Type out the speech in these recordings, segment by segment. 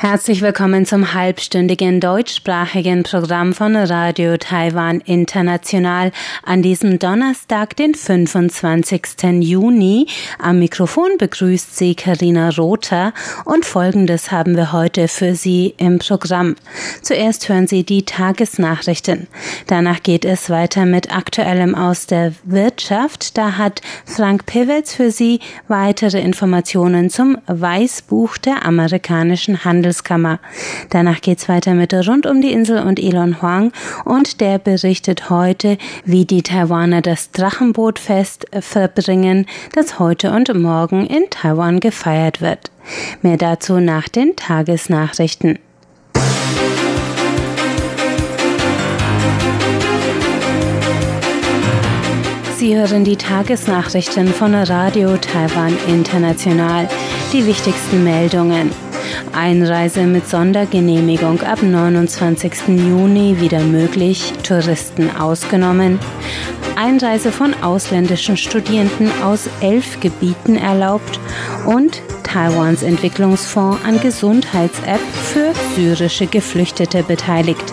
Herzlich willkommen zum halbstündigen deutschsprachigen Programm von Radio Taiwan International an diesem Donnerstag, den 25. Juni. Am Mikrofon begrüßt Sie Karina Rother und Folgendes haben wir heute für Sie im Programm. Zuerst hören Sie die Tagesnachrichten. Danach geht es weiter mit Aktuellem aus der Wirtschaft. Da hat Frank Pivetz für Sie weitere Informationen zum Weißbuch der amerikanischen Handel Handelskammer. Danach geht's weiter mit Rund um die Insel und Elon Huang und der berichtet heute, wie die Taiwaner das Drachenbootfest verbringen, das heute und morgen in Taiwan gefeiert wird. Mehr dazu nach den Tagesnachrichten. Sie hören die Tagesnachrichten von Radio Taiwan International. Die wichtigsten Meldungen. Einreise mit Sondergenehmigung ab 29. Juni wieder möglich, Touristen ausgenommen. Einreise von ausländischen Studierenden aus elf Gebieten erlaubt und Taiwans Entwicklungsfonds an Gesundheits-App für syrische Geflüchtete beteiligt.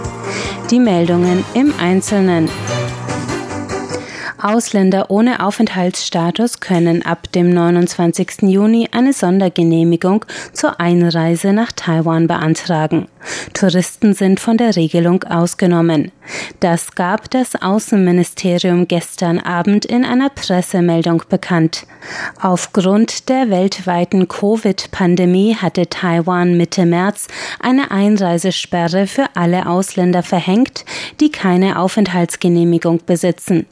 Die Meldungen im Einzelnen. Ausländer ohne Aufenthaltsstatus können ab dem 29. Juni eine Sondergenehmigung zur Einreise nach Taiwan beantragen. Touristen sind von der Regelung ausgenommen. Das gab das Außenministerium gestern Abend in einer Pressemeldung bekannt. Aufgrund der weltweiten Covid-Pandemie hatte Taiwan Mitte März eine Einreisesperre für alle Ausländer verhängt, die keine Aufenthaltsgenehmigung besitzen.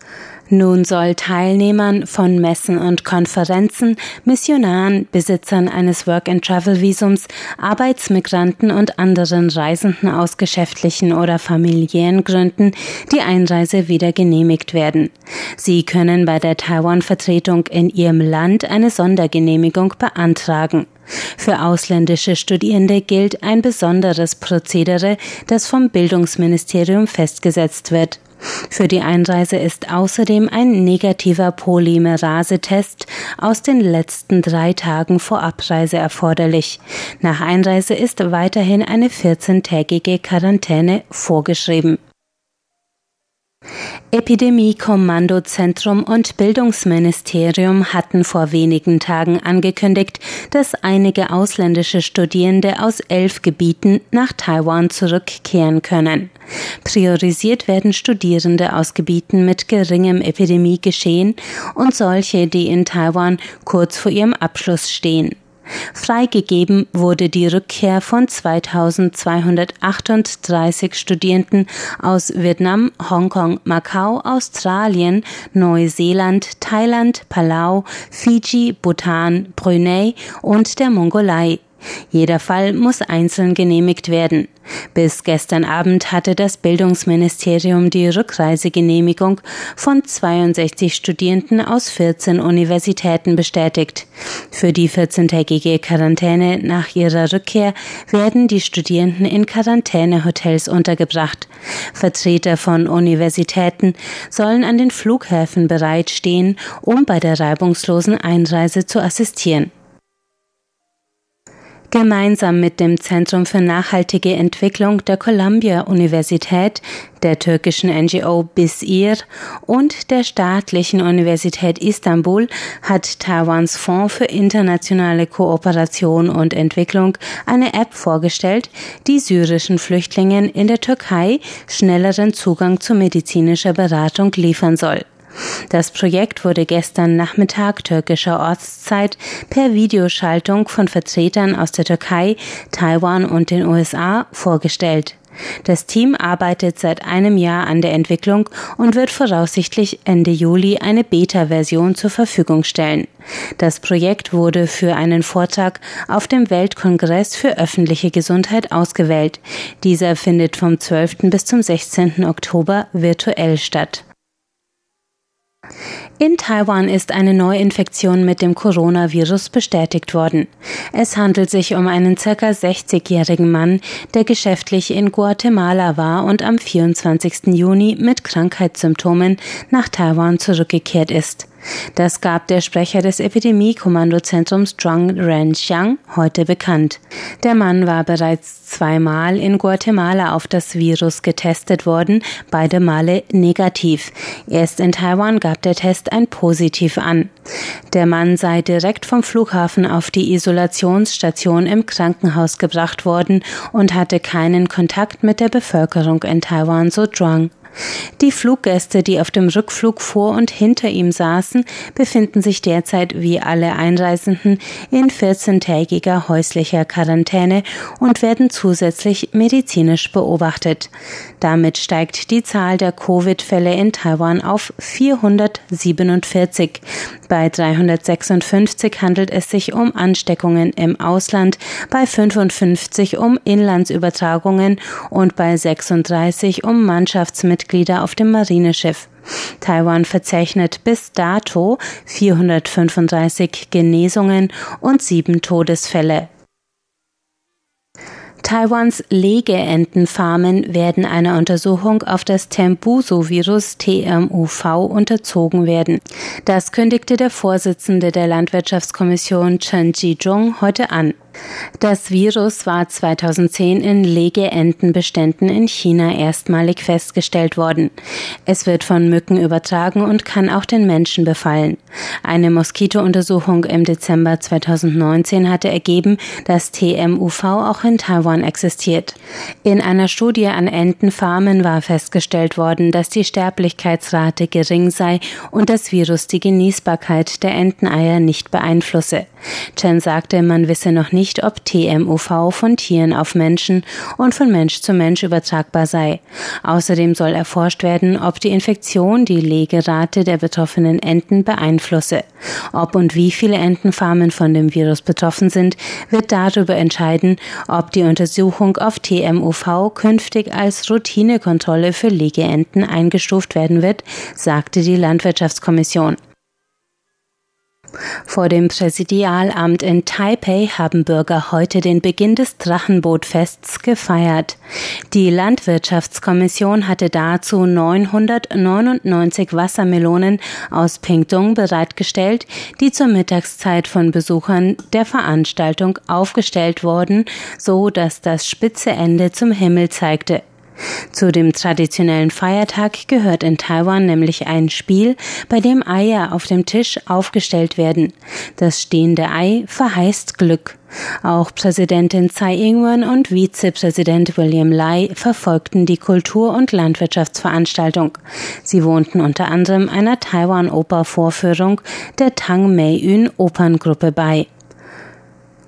Nun soll Teilnehmern von Messen und Konferenzen, Missionaren, Besitzern eines Work-and-Travel-Visums, Arbeitsmigranten und anderen Reisenden aus geschäftlichen oder familiären Gründen die Einreise wieder genehmigt werden. Sie können bei der Taiwan-Vertretung in ihrem Land eine Sondergenehmigung beantragen. Für ausländische Studierende gilt ein besonderes Prozedere, das vom Bildungsministerium festgesetzt wird. Für die Einreise ist außerdem ein negativer Polymerasetest aus den letzten drei Tagen vor Abreise erforderlich. Nach Einreise ist weiterhin eine 14-tägige Quarantäne vorgeschrieben. Epidemie-Kommandozentrum und Bildungsministerium hatten vor wenigen Tagen angekündigt, dass einige ausländische Studierende aus elf Gebieten nach Taiwan zurückkehren können. Priorisiert werden Studierende aus Gebieten mit geringem Epidemiegeschehen und solche, die in Taiwan kurz vor ihrem Abschluss stehen. Freigegeben wurde die Rückkehr von 2238 Studierenden aus Vietnam, Hongkong, Macau, Australien, Neuseeland, Thailand, Palau, Fiji, Bhutan, Brunei und der Mongolei. Jeder Fall muss einzeln genehmigt werden. Bis gestern Abend hatte das Bildungsministerium die Rückreisegenehmigung von 62 Studierenden aus 14 Universitäten bestätigt. Für die 14-tägige Quarantäne nach ihrer Rückkehr werden die Studierenden in Quarantänehotels untergebracht. Vertreter von Universitäten sollen an den Flughäfen bereitstehen, um bei der reibungslosen Einreise zu assistieren. Gemeinsam mit dem Zentrum für nachhaltige Entwicklung der Columbia Universität, der türkischen NGO BISIR und der staatlichen Universität Istanbul hat Taiwans Fonds für internationale Kooperation und Entwicklung eine App vorgestellt, die syrischen Flüchtlingen in der Türkei schnelleren Zugang zu medizinischer Beratung liefern soll. Das Projekt wurde gestern Nachmittag türkischer Ortszeit per Videoschaltung von Vertretern aus der Türkei, Taiwan und den USA vorgestellt. Das Team arbeitet seit einem Jahr an der Entwicklung und wird voraussichtlich Ende Juli eine Beta-Version zur Verfügung stellen. Das Projekt wurde für einen Vortrag auf dem Weltkongress für öffentliche Gesundheit ausgewählt. Dieser findet vom 12. bis zum 16. Oktober virtuell statt. In Taiwan ist eine Neuinfektion mit dem Coronavirus bestätigt worden. Es handelt sich um einen circa 60-jährigen Mann, der geschäftlich in Guatemala war und am 24. Juni mit Krankheitssymptomen nach Taiwan zurückgekehrt ist. Das gab der Sprecher des Epidemie-Kommandozentrums Zhuang Renxiang heute bekannt. Der Mann war bereits zweimal in Guatemala auf das Virus getestet worden, beide Male negativ. Erst in Taiwan gab der Test ein Positiv an. Der Mann sei direkt vom Flughafen auf die Isolationsstation im Krankenhaus gebracht worden und hatte keinen Kontakt mit der Bevölkerung in Taiwan, so Zhuang. Die Fluggäste, die auf dem Rückflug vor und hinter ihm saßen, befinden sich derzeit wie alle Einreisenden in 14-tägiger häuslicher Quarantäne und werden zusätzlich medizinisch beobachtet. Damit steigt die Zahl der Covid-Fälle in Taiwan auf 447. Bei 356 handelt es sich um Ansteckungen im Ausland, bei 55 um Inlandsübertragungen und bei 36 um Mannschaftsmitglieder auf dem Marineschiff. Taiwan verzeichnet bis dato 435 Genesungen und sieben Todesfälle. Taiwans Legeentenfarmen werden einer Untersuchung auf das Tembuso-Virus TMUV unterzogen werden. Das kündigte der Vorsitzende der Landwirtschaftskommission Chen Jizhong heute an. Das Virus war 2010 in Legeentenbeständen in China erstmalig festgestellt worden. Es wird von Mücken übertragen und kann auch den Menschen befallen. Eine Moskitountersuchung im Dezember 2019 hatte ergeben, dass TMUV auch in Taiwan existiert. In einer Studie an Entenfarmen war festgestellt worden, dass die Sterblichkeitsrate gering sei und das Virus die Genießbarkeit der Enteneier nicht beeinflusse. Chen sagte, man wisse noch nicht, ob TMUV von Tieren auf Menschen und von Mensch zu Mensch übertragbar sei. Außerdem soll erforscht werden, ob die Infektion die Legerate der betroffenen Enten beeinflusse. Ob und wie viele Entenfarmen von dem Virus betroffen sind, wird darüber entscheiden, ob die Untersuchung auf TMUV künftig als Routinekontrolle für Legeenten eingestuft werden wird, sagte die Landwirtschaftskommission. Vor dem Präsidialamt in Taipei haben Bürger heute den Beginn des Drachenbootfests gefeiert. Die Landwirtschaftskommission hatte dazu 999 Wassermelonen aus Pingtung bereitgestellt, die zur Mittagszeit von Besuchern der Veranstaltung aufgestellt wurden, so dass das spitze Ende zum Himmel zeigte. Zu dem traditionellen Feiertag gehört in Taiwan nämlich ein Spiel, bei dem Eier auf dem Tisch aufgestellt werden. Das stehende Ei verheißt Glück. Auch Präsidentin Tsai Ing-wen und Vizepräsident William Lai verfolgten die Kultur- und Landwirtschaftsveranstaltung. Sie wohnten unter anderem einer Taiwan-Oper-Vorführung der Tang Mei-Yun Operngruppe bei.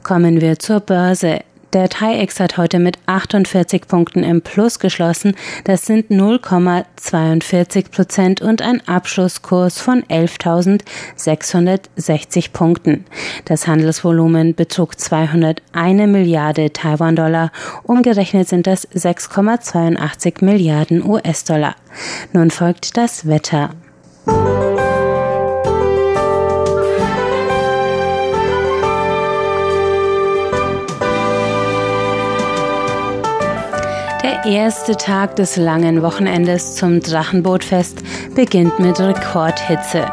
Kommen wir zur Börse. Der TAIEX hat heute mit 48 Punkten im Plus geschlossen. Das sind 0,42 Prozent und ein Abschlusskurs von 11.660 Punkten. Das Handelsvolumen betrug 201 Milliarde Taiwan-Dollar. Umgerechnet sind das 6,82 Milliarden US-Dollar. Nun folgt das Wetter. Erste Tag des langen Wochenendes zum Drachenbootfest beginnt mit Rekordhitze.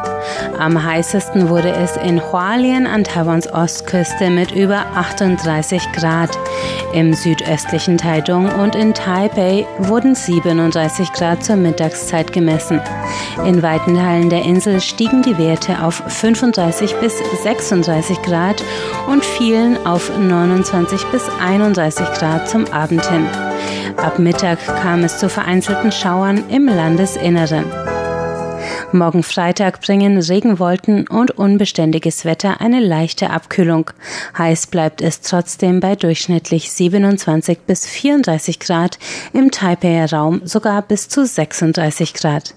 Am heißesten wurde es in Hualien an Taiwans Ostküste mit über 38 Grad. Im südöstlichen Taichung und in Taipei wurden 37 Grad zur Mittagszeit gemessen. In weiten Teilen der Insel stiegen die Werte auf 35 bis 36 Grad und fielen auf 29 bis 31 Grad zum Abend hin. Ab Mittag kam es zu vereinzelten Schauern im Landesinneren. Morgen Freitag bringen Regenwolken und unbeständiges Wetter eine leichte Abkühlung. Heiß bleibt es trotzdem bei durchschnittlich 27 bis 34 Grad, im Taipeier Raum sogar bis zu 36 Grad.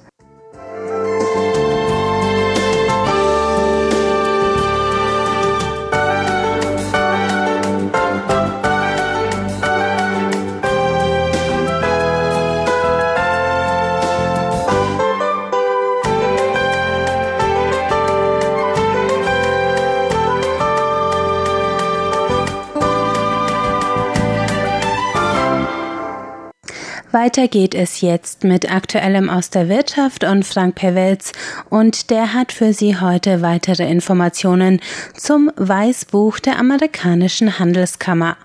Weiter geht es jetzt mit Aktuellem aus der Wirtschaft und Frank Pewitz und der hat für Sie heute weitere Informationen zum Weißbuch der amerikanischen Handelskammer.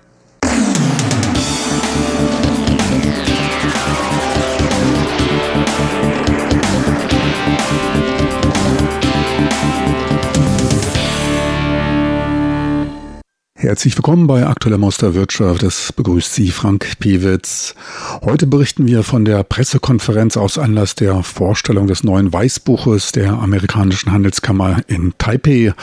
Herzlich willkommen bei Aktueller Maus der Wirtschaft. Es begrüßt Sie Frank Pewitz. Heute berichten wir von der Pressekonferenz aus Anlass der Vorstellung des neuen Weißbuches der amerikanischen Handelskammer in Taipei.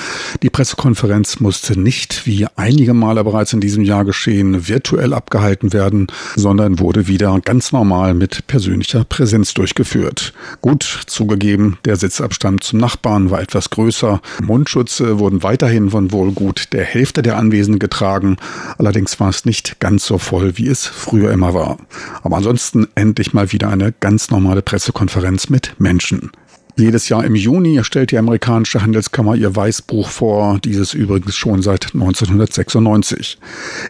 Die Pressekonferenz musste nicht, wie einige Male bereits in diesem Jahr geschehen, virtuell abgehalten werden, sondern wurde wieder ganz normal mit persönlicher Präsenz durchgeführt. Gut zugegeben, der Sitzabstand zum Nachbarn war etwas größer. Mundschutze wurden weiterhin von wohl gut der Hälfte der Anwesenden Anwesende getragen. Allerdings war es nicht ganz so voll, wie es früher immer war. Aber ansonsten endlich mal wieder eine ganz normale Pressekonferenz mit Menschen. Jedes Jahr im Juni stellt die amerikanische Handelskammer ihr Weißbuch vor, dieses übrigens schon seit 1996.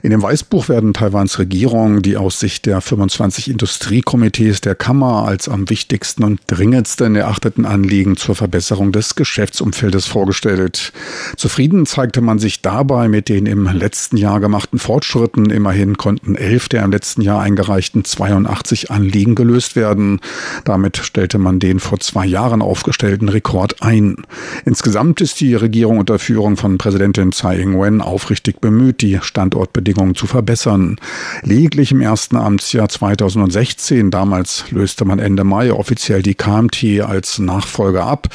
In dem Weißbuch werden Taiwans Regierung die aus Sicht der 25 Industriekomitees der Kammer als am wichtigsten und dringendsten erachteten Anliegen zur Verbesserung des Geschäftsumfeldes vorgestellt. Zufrieden zeigte man sich dabei mit den im letzten Jahr gemachten Fortschritten. Immerhin konnten elf der im letzten Jahr eingereichten 82 Anliegen gelöst werden. Damit stellte man den vor zwei Jahren auf aufgestellten Rekord ein. Insgesamt ist die Regierung unter Führung von Präsidentin Tsai Ing-wen aufrichtig bemüht, die Standortbedingungen zu verbessern. Lediglich im ersten Amtsjahr 2016, damals löste man Ende Mai offiziell die KMT als Nachfolger ab,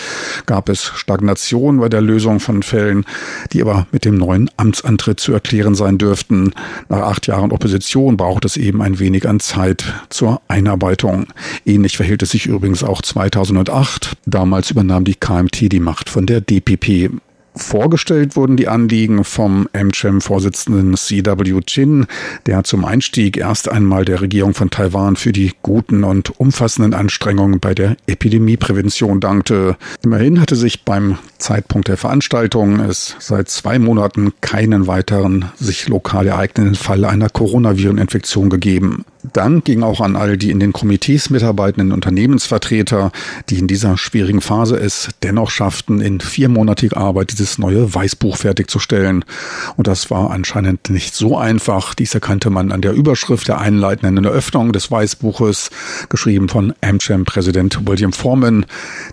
gab es Stagnation bei der Lösung von Fällen, die aber mit dem neuen Amtsantritt zu erklären sein dürften. Nach acht Jahren Opposition braucht es eben ein wenig an Zeit zur Einarbeitung. Ähnlich verhielt es sich übrigens auch 2008. Damals übernahm die KMT die Macht von der DPP. Vorgestellt wurden die Anliegen vom MCHEM-Vorsitzenden CW Chin, der zum Einstieg erst einmal der Regierung von Taiwan für die guten und umfassenden Anstrengungen bei der Epidemieprävention dankte. Immerhin hatte sich beim Zeitpunkt der Veranstaltung es seit zwei Monaten keinen weiteren sich lokal ereignenden Fall einer Coronaviren-Infektion gegeben. Dank ging auch an all die in den Komitees mitarbeitenden Unternehmensvertreter, die in dieser schwierigen Phase es dennoch schafften, in viermonatiger Arbeit dieses neue Weißbuch fertigzustellen. Und das war anscheinend nicht so einfach. Dies erkannte man an der Überschrift der einleitenden Eröffnung des Weißbuches, geschrieben von AmCham-Präsident William Foreman.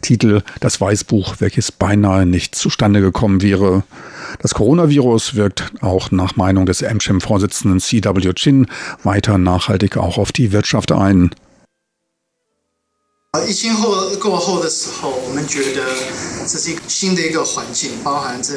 Titel Das Weißbuch, welches beinahe nicht zustande gekommen wäre. Das Coronavirus wirkt auch nach Meinung des AmCham-Vorsitzenden CW Chin weiter nachhaltig auch auf die Wirtschaft ein. 疫情后过后的时候，我们觉得这是一个新的一个环境，包含这。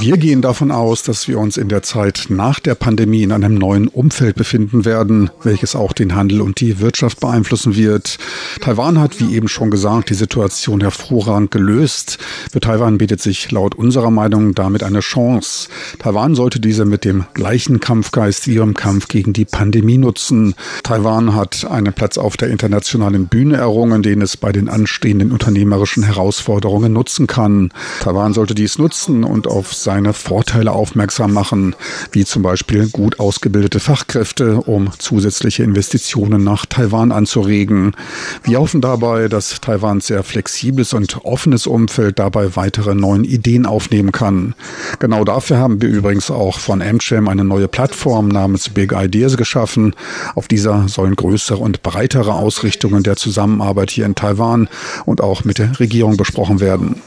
Wir gehen davon aus, dass wir uns in der Zeit nach der Pandemie in einem neuen Umfeld befinden werden, welches auch den Handel und die Wirtschaft beeinflussen wird. Taiwan hat, wie eben schon gesagt, die Situation hervorragend gelöst. Für Taiwan bietet sich laut unserer Meinung damit eine Chance. Taiwan sollte diese mit dem gleichen Kampfgeist wie ihrem Kampf gegen die Pandemie nutzen. Taiwan hat einen Platz auf der internationalen Bühne errungen, den den es bei den anstehenden unternehmerischen Herausforderungen nutzen kann. Taiwan sollte dies nutzen und auf seine Vorteile aufmerksam machen, wie zum Beispiel gut ausgebildete Fachkräfte, um zusätzliche Investitionen nach Taiwan anzuregen. Wir hoffen dabei, dass Taiwans sehr flexibles und offenes Umfeld dabei weitere neuen Ideen aufnehmen kann. Genau dafür haben wir übrigens auch von AmCham eine neue Plattform namens Big Ideas geschaffen. Auf dieser sollen größere und breitere Ausrichtungen der Zusammenarbeit hier in Taiwan und auch mit der Regierung besprochen werden.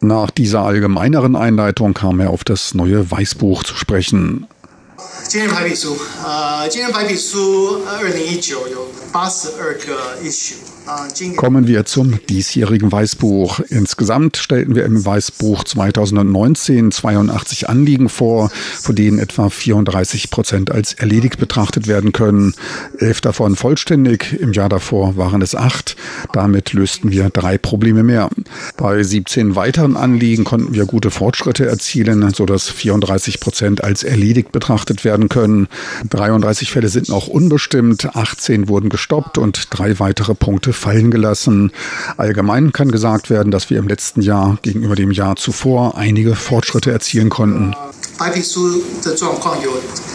Nach dieser allgemeineren Einleitung kam er auf das neue Weißbuch zu sprechen. Kommen wir zum diesjährigen Weißbuch. Insgesamt stellten wir im Weißbuch 2019 82 Anliegen vor, von denen etwa 34 Prozent als erledigt betrachtet werden können. Elf davon vollständig, im Jahr davor waren es acht. Damit lösten wir drei Probleme mehr. Bei 17 weiteren Anliegen konnten wir gute Fortschritte erzielen, sodass 34 Prozent als erledigt betrachtet werden können. 33 Fälle sind noch unbestimmt, 18 wurden gestoppt und drei weitere Punkte fallen gelassen. Allgemein kann gesagt werden, dass wir im letzten Jahr gegenüber dem Jahr zuvor einige Fortschritte erzielen konnten. 白皮书的状况有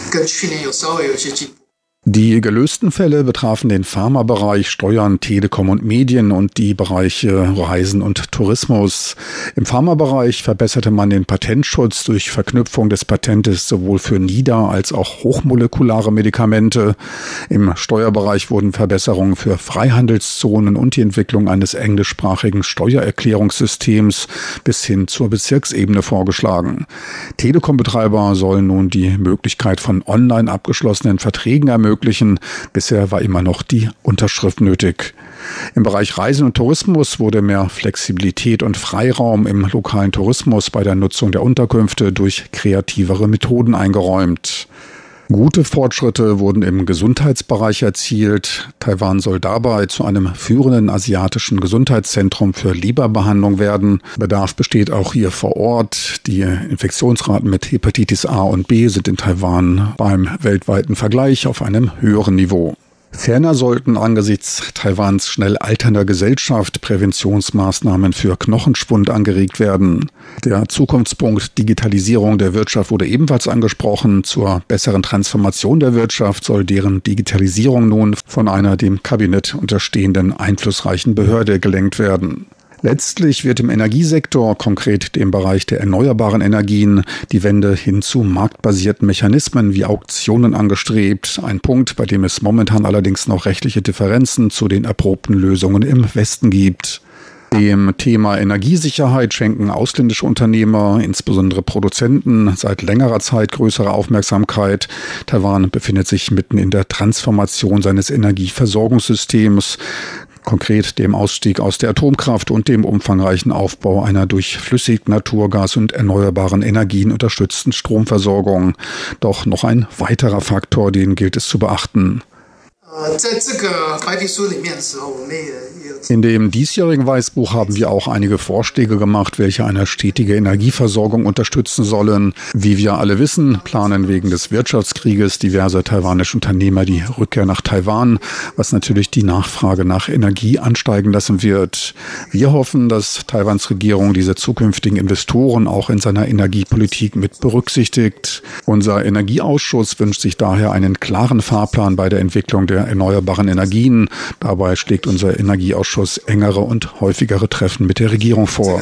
跟去年有稍微有一些进步。 Die gelösten Fälle betrafen den Pharmabereich, Steuern, Telekom und Medien und die Bereiche Reisen und Tourismus. Im Pharmabereich verbesserte man den Patentschutz durch Verknüpfung des Patentes sowohl für nieder- als auch hochmolekulare Medikamente. Im Steuerbereich wurden Verbesserungen für Freihandelszonen und die Entwicklung eines englischsprachigen Steuererklärungssystems bis hin zur Bezirksebene vorgeschlagen. Telekombetreiber sollen nun die Möglichkeit von online abgeschlossenen Verträgen ermöglichen ermöglichen. Bisher war immer noch die Unterschrift nötig. Im Bereich Reisen und Tourismus wurde mehr Flexibilität und Freiraum im lokalen Tourismus bei der Nutzung der Unterkünfte durch kreativere Methoden eingeräumt. Gute Fortschritte wurden im Gesundheitsbereich erzielt. Taiwan soll dabei zu einem führenden asiatischen Gesundheitszentrum für Leberbehandlung werden. Bedarf besteht auch hier vor Ort. Die Infektionsraten mit Hepatitis A und B sind in Taiwan beim weltweiten Vergleich auf einem höheren Niveau. Ferner sollten angesichts Taiwans schnell alternder Gesellschaft Präventionsmaßnahmen für Knochenschwund angeregt werden. Der Zukunftspunkt Digitalisierung der Wirtschaft wurde ebenfalls angesprochen. Zur besseren Transformation der Wirtschaft soll deren Digitalisierung nun von einer dem Kabinett unterstehenden einflussreichen Behörde gelenkt werden. Letztlich wird im Energiesektor, konkret dem Bereich der erneuerbaren Energien, die Wende hin zu marktbasierten Mechanismen wie Auktionen angestrebt. Ein Punkt, bei dem es momentan allerdings noch rechtliche Differenzen zu den erprobten Lösungen im Westen gibt. Dem Thema Energiesicherheit schenken ausländische Unternehmer, insbesondere Produzenten, seit längerer Zeit größere Aufmerksamkeit. Taiwan befindet sich mitten in der Transformation seines Energieversorgungssystems konkret dem Ausstieg aus der Atomkraft und dem umfangreichen Aufbau einer durch Flüssig, Naturgas und erneuerbaren Energien unterstützten Stromversorgung. Doch noch ein weiterer Faktor, den gilt es zu beachten. In dem diesjährigen Weißbuch haben wir auch einige Vorschläge gemacht, welche eine stetige Energieversorgung unterstützen sollen. Wie wir alle wissen, planen wegen des Wirtschaftskrieges diverse taiwanische Unternehmer die Rückkehr nach Taiwan, was natürlich die Nachfrage nach Energie ansteigen lassen wird. Wir hoffen, dass Taiwans Regierung diese zukünftigen Investoren auch in seiner Energiepolitik mit berücksichtigt. Unser Energieausschuss wünscht sich daher einen klaren Fahrplan bei der Entwicklung der erneuerbaren Energien. Dabei schlägt unser Energieausschuss engere und häufigere Treffen mit der Regierung vor.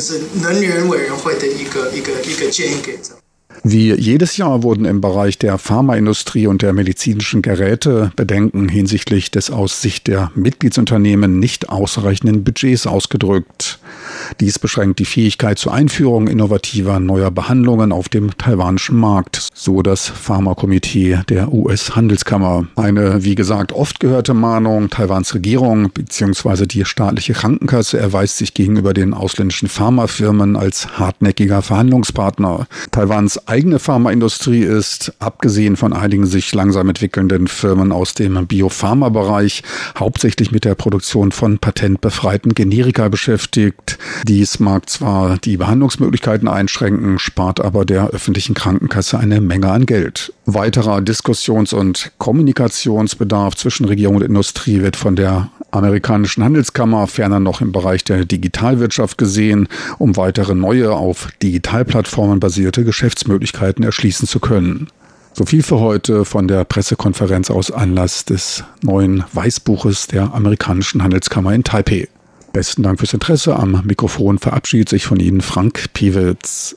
Wie jedes Jahr wurden im Bereich der Pharmaindustrie und der medizinischen Geräte Bedenken hinsichtlich des aus Sicht der Mitgliedsunternehmen nicht ausreichenden Budgets ausgedrückt. Dies beschränkt die Fähigkeit zur Einführung innovativer neuer Behandlungen auf dem taiwanischen Markt, so das Pharmakomitee der US-Handelskammer. Eine, wie gesagt, oft gehörte Mahnung Taiwans Regierung bzw. die staatliche Krankenkasse erweist sich gegenüber den ausländischen Pharmafirmen als hartnäckiger Verhandlungspartner. Taiwans eigene Pharmaindustrie ist, abgesehen von einigen sich langsam entwickelnden Firmen aus dem Biopharma-Bereich, hauptsächlich mit der Produktion von patentbefreiten Generika beschäftigt. Dies mag zwar die Behandlungsmöglichkeiten einschränken, spart aber der öffentlichen Krankenkasse eine Menge an Geld. Weiterer Diskussions- und Kommunikationsbedarf zwischen Regierung und Industrie wird von der amerikanischen Handelskammer ferner noch im Bereich der Digitalwirtschaft gesehen, um weitere neue auf Digitalplattformen basierte Geschäftsmöglichkeiten erschließen zu können. So viel für heute von der Pressekonferenz aus Anlass des neuen Weißbuches der amerikanischen Handelskammer in Taipei. Besten Dank fürs Interesse. Am Mikrofon verabschiedet sich von Ihnen Frank Piewitz.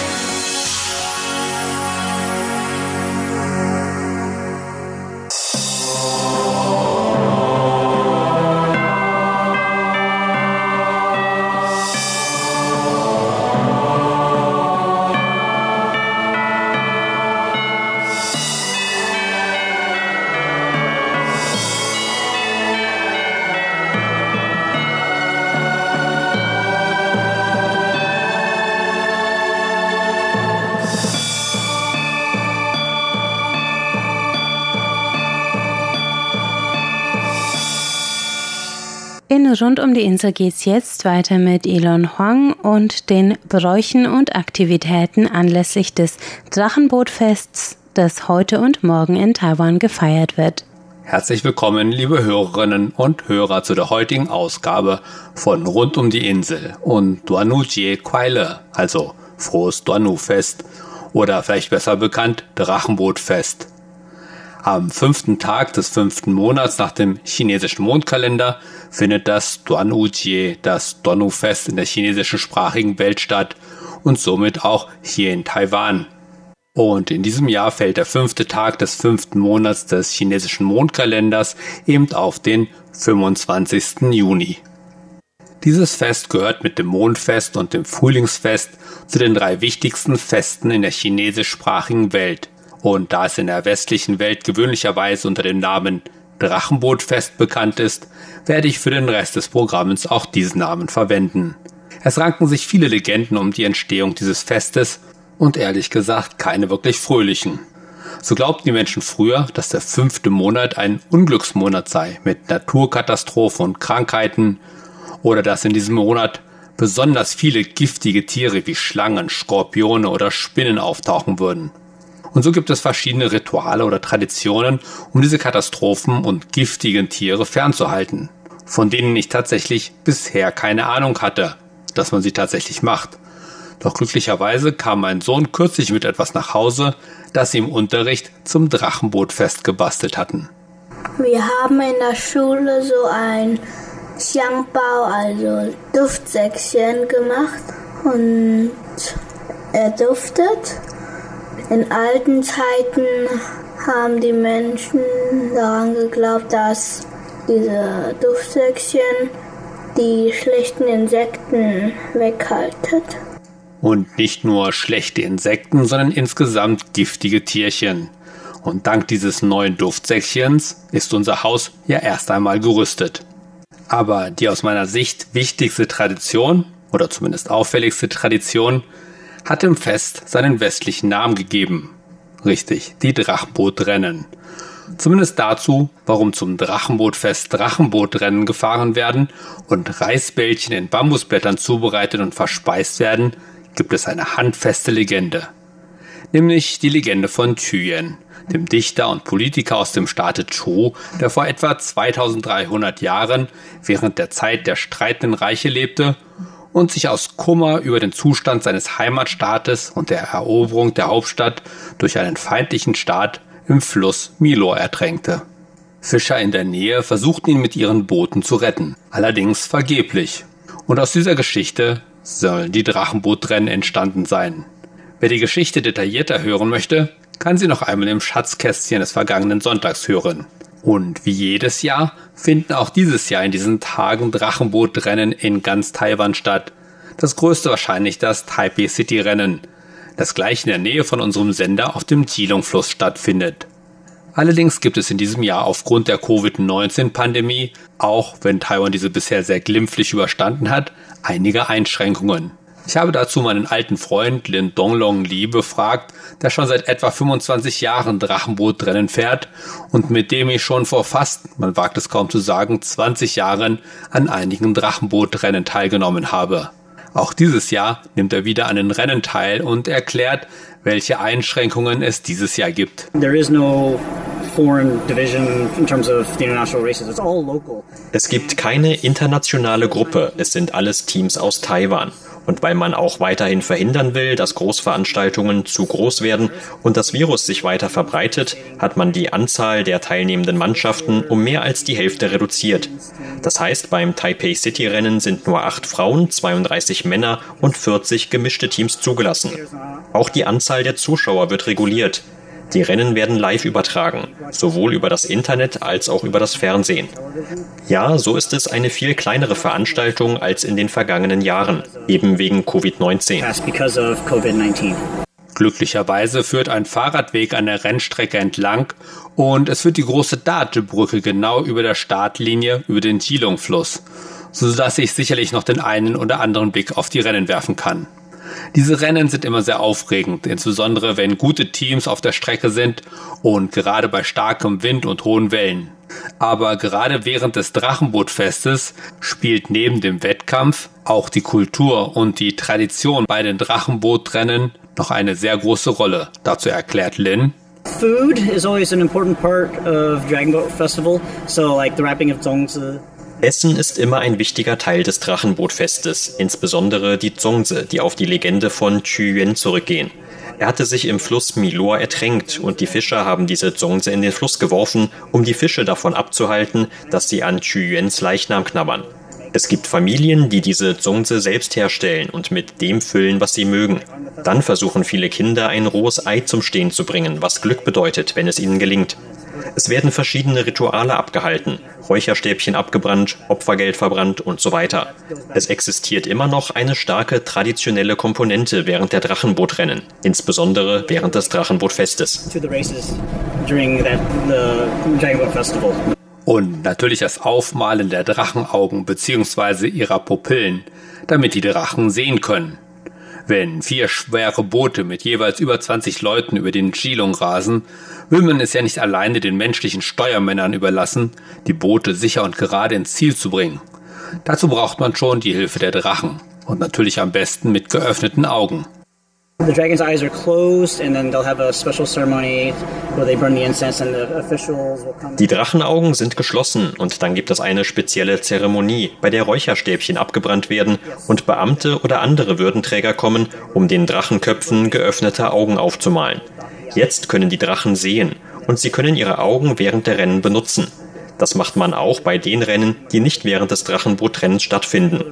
Rund um die Insel geht's jetzt weiter mit Elon Huang und den Bräuchen und Aktivitäten anlässlich des Drachenbootfests, das heute und morgen in Taiwan gefeiert wird. Herzlich willkommen, liebe Hörerinnen und Hörer, zu der heutigen Ausgabe von Rund um die Insel und Duanu Jie Kuai also frohes Duanu-Fest oder vielleicht besser bekannt Drachenbootfest. Am fünften Tag des fünften Monats nach dem chinesischen Mondkalender findet das Duanujie, das Donu-Fest in der chinesischen sprachigen Welt statt und somit auch hier in Taiwan. Und in diesem Jahr fällt der fünfte Tag des fünften Monats des chinesischen Mondkalenders eben auf den 25. Juni. Dieses Fest gehört mit dem Mondfest und dem Frühlingsfest zu den drei wichtigsten Festen in der chinesischsprachigen Welt. Und da es in der westlichen Welt gewöhnlicherweise unter dem Namen Drachenbootfest bekannt ist, werde ich für den Rest des Programms auch diesen Namen verwenden. Es ranken sich viele Legenden um die Entstehung dieses Festes und ehrlich gesagt keine wirklich fröhlichen. So glaubten die Menschen früher, dass der fünfte Monat ein Unglücksmonat sei mit Naturkatastrophen und Krankheiten oder dass in diesem Monat besonders viele giftige Tiere wie Schlangen, Skorpione oder Spinnen auftauchen würden. Und so gibt es verschiedene Rituale oder Traditionen, um diese Katastrophen und giftigen Tiere fernzuhalten, von denen ich tatsächlich bisher keine Ahnung hatte, dass man sie tatsächlich macht. Doch glücklicherweise kam mein Sohn kürzlich mit etwas nach Hause, das sie im Unterricht zum Drachenbootfest gebastelt hatten. Wir haben in der Schule so ein Xiangbao, also Duftsäckchen gemacht und er duftet in alten Zeiten haben die Menschen daran geglaubt, dass diese Duftsäckchen die schlechten Insekten weghaltet. Und nicht nur schlechte Insekten, sondern insgesamt giftige Tierchen. Und dank dieses neuen Duftsäckchens ist unser Haus ja erst einmal gerüstet. Aber die aus meiner Sicht wichtigste Tradition, oder zumindest auffälligste Tradition, hat dem Fest seinen westlichen Namen gegeben. Richtig, die Drachenbootrennen. Zumindest dazu, warum zum Drachenbootfest Drachenbootrennen gefahren werden und Reisbällchen in Bambusblättern zubereitet und verspeist werden, gibt es eine handfeste Legende. Nämlich die Legende von Thuyen, dem Dichter und Politiker aus dem Staate Zhou, der vor etwa 2300 Jahren während der Zeit der streitenden Reiche lebte und sich aus Kummer über den Zustand seines Heimatstaates und der Eroberung der Hauptstadt durch einen feindlichen Staat im Fluss Milo ertränkte. Fischer in der Nähe versuchten ihn mit ihren Booten zu retten, allerdings vergeblich. Und aus dieser Geschichte sollen die Drachenbootrennen entstanden sein. Wer die Geschichte detaillierter hören möchte, kann sie noch einmal im Schatzkästchen des vergangenen Sonntags hören. Und wie jedes Jahr finden auch dieses Jahr in diesen Tagen Drachenbootrennen in ganz Taiwan statt. Das größte wahrscheinlich das Taipei City Rennen, das gleich in der Nähe von unserem Sender auf dem Jilong-Fluss stattfindet. Allerdings gibt es in diesem Jahr aufgrund der Covid-19-Pandemie, auch wenn Taiwan diese bisher sehr glimpflich überstanden hat, einige Einschränkungen. Ich habe dazu meinen alten Freund Lin Donglong Li befragt, der schon seit etwa 25 Jahren Drachenbootrennen fährt und mit dem ich schon vor fast, man wagt es kaum zu sagen, 20 Jahren an einigen Drachenbootrennen teilgenommen habe. Auch dieses Jahr nimmt er wieder an den Rennen teil und erklärt, welche Einschränkungen es dieses Jahr gibt. Es gibt keine internationale Gruppe, es sind alles Teams aus Taiwan. Und weil man auch weiterhin verhindern will, dass Großveranstaltungen zu groß werden und das Virus sich weiter verbreitet, hat man die Anzahl der teilnehmenden Mannschaften um mehr als die Hälfte reduziert. Das heißt, beim Taipei City Rennen sind nur acht Frauen, 32 Männer und 40 gemischte Teams zugelassen. Auch die Anzahl der Zuschauer wird reguliert. Die Rennen werden live übertragen, sowohl über das Internet als auch über das Fernsehen. Ja, so ist es eine viel kleinere Veranstaltung als in den vergangenen Jahren, eben wegen Covid-19. Glücklicherweise führt ein Fahrradweg an der Rennstrecke entlang und es führt die große Date-Brücke genau über der Startlinie über den Jilong-Fluss, sodass ich sicherlich noch den einen oder anderen Blick auf die Rennen werfen kann. Diese Rennen sind immer sehr aufregend, insbesondere wenn gute Teams auf der Strecke sind und gerade bei starkem Wind und hohen Wellen. Aber gerade während des Drachenbootfestes spielt neben dem Wettkampf auch die Kultur und die Tradition bei den Drachenbootrennen noch eine sehr große Rolle. Dazu erklärt Lin. Food is always an important part of Dragon Boat Festival. So like the wrapping of zongzi. Essen ist immer ein wichtiger Teil des Drachenbootfestes, insbesondere die Zongse, die auf die Legende von Qu Yuan zurückgehen. Er hatte sich im Fluss Milor ertränkt und die Fischer haben diese Zongse in den Fluss geworfen, um die Fische davon abzuhalten, dass sie an Qu Yuans Leichnam knabbern. Es gibt Familien, die diese Zongse selbst herstellen und mit dem füllen, was sie mögen. Dann versuchen viele Kinder, ein rohes Ei zum Stehen zu bringen, was Glück bedeutet, wenn es ihnen gelingt. Es werden verschiedene Rituale abgehalten, Räucherstäbchen abgebrannt, Opfergeld verbrannt und so weiter. Es existiert immer noch eine starke traditionelle Komponente während der Drachenbootrennen, insbesondere während des Drachenbootfestes. Und natürlich das Aufmalen der Drachenaugen bzw. ihrer Pupillen, damit die Drachen sehen können. Wenn vier schwere Boote mit jeweils über 20 Leuten über den Geelong rasen, will man es ja nicht alleine den menschlichen Steuermännern überlassen, die Boote sicher und gerade ins Ziel zu bringen. Dazu braucht man schon die Hilfe der Drachen und natürlich am besten mit geöffneten Augen. Die Drachenaugen sind geschlossen und dann gibt es eine spezielle Zeremonie, bei der Räucherstäbchen abgebrannt werden und Beamte oder andere Würdenträger kommen, um den Drachenköpfen geöffnete Augen aufzumalen. Jetzt können die Drachen sehen und sie können ihre Augen während der Rennen benutzen. Das macht man auch bei den Rennen, die nicht während des Drachenbootrennens stattfinden.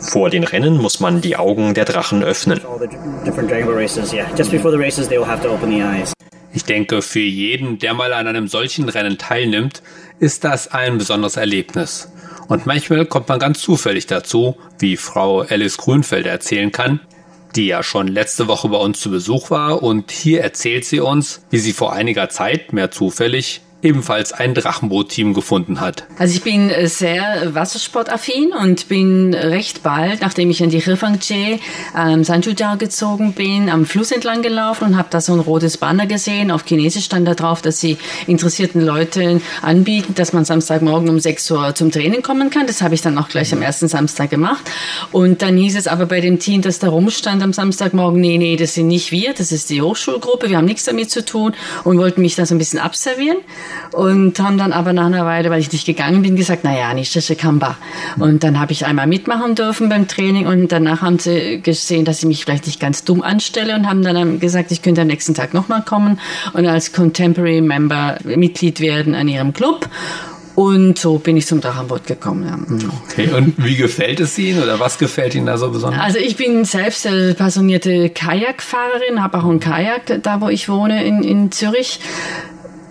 Vor den Rennen muss man die Augen der Drachen öffnen. Ich denke, für jeden, der mal an einem solchen Rennen teilnimmt, ist das ein besonderes Erlebnis. Und manchmal kommt man ganz zufällig dazu, wie Frau Alice Grünfeld erzählen kann, die ja schon letzte Woche bei uns zu Besuch war. Und hier erzählt sie uns, wie sie vor einiger Zeit, mehr zufällig, ebenfalls ein Drachenboot-Team gefunden hat. Also ich bin äh, sehr wassersportaffin und bin recht bald, nachdem ich an die Rifangje ähm, Sanjujao gezogen bin, am Fluss entlang gelaufen und habe da so ein rotes Banner gesehen. Auf Chinesisch stand da drauf, dass sie interessierten Leuten anbieten, dass man Samstagmorgen um 6 Uhr zum Training kommen kann. Das habe ich dann auch gleich am ersten Samstag gemacht. Und dann hieß es aber bei dem Team, das da rumstand am Samstagmorgen, nee, nee, das sind nicht wir, das ist die Hochschulgruppe, wir haben nichts damit zu tun und wollten mich da so ein bisschen abservieren und haben dann aber nach einer Weile, weil ich nicht gegangen bin, gesagt, naja, nicht das Kamba. Und dann habe ich einmal mitmachen dürfen beim Training und danach haben sie gesehen, dass ich mich vielleicht nicht ganz dumm anstelle und haben dann gesagt, ich könnte am nächsten Tag nochmal kommen und als Contemporary Member Mitglied werden an ihrem Club. Und so bin ich zum Drachenboot gekommen. Ja. Okay, und wie gefällt es Ihnen oder was gefällt Ihnen da so besonders? Also ich bin selbst eine passionierte Kajakfahrerin, habe auch ein Kajak da, wo ich wohne in, in Zürich.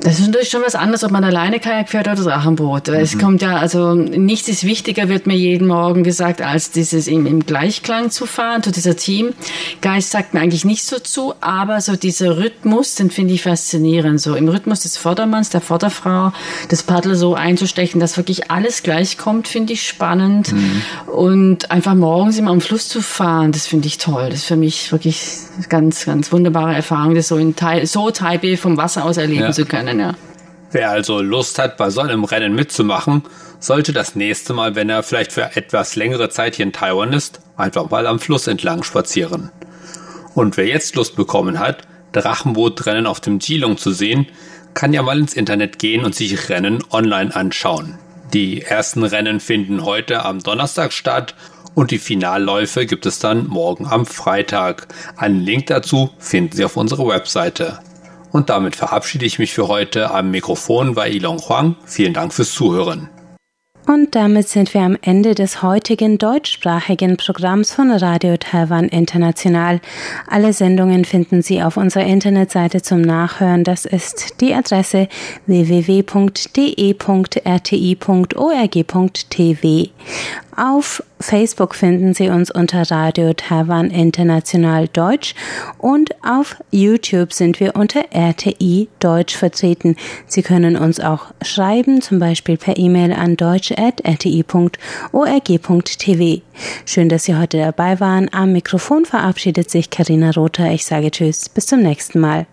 Das ist natürlich schon was anderes, ob man alleine Kajak fährt oder Drachenboot. Mhm. Es kommt ja, also nichts ist wichtiger, wird mir jeden Morgen gesagt, als dieses im, im Gleichklang zu fahren, so dieser Teamgeist sagt mir eigentlich nicht so zu, aber so dieser Rhythmus, den finde ich faszinierend. So im Rhythmus des Vordermanns, der Vorderfrau, das Paddel so einzustechen, dass wirklich alles gleich kommt, finde ich spannend. Mhm. Und einfach morgens immer am Fluss zu fahren, das finde ich toll. Das ist für mich wirklich ganz, ganz wunderbare Erfahrung, das so in Teil, so Taipei vom Wasser aus erleben ja. zu können ja. Wer also Lust hat, bei so einem Rennen mitzumachen, sollte das nächste Mal, wenn er vielleicht für etwas längere Zeit hier in Taiwan ist, einfach mal am Fluss entlang spazieren. Und wer jetzt Lust bekommen hat, Drachenbootrennen auf dem Geelong zu sehen, kann ja mal ins Internet gehen und sich Rennen online anschauen. Die ersten Rennen finden heute am Donnerstag statt und die Finalläufe gibt es dann morgen am Freitag. Einen Link dazu finden Sie auf unserer Webseite. Und damit verabschiede ich mich für heute am Mikrofon bei Ilong Huang. Vielen Dank fürs Zuhören. Und damit sind wir am Ende des heutigen deutschsprachigen Programms von Radio Taiwan International. Alle Sendungen finden Sie auf unserer Internetseite zum Nachhören. Das ist die Adresse www.de.rti.org.tv. Auf Facebook finden Sie uns unter Radio Taiwan International Deutsch und auf YouTube sind wir unter RTI Deutsch vertreten. Sie können uns auch schreiben, zum Beispiel per E-Mail an deutsch.rti.org.tv. Schön, dass Sie heute dabei waren. Am Mikrofon verabschiedet sich Karina Rother. Ich sage Tschüss, bis zum nächsten Mal.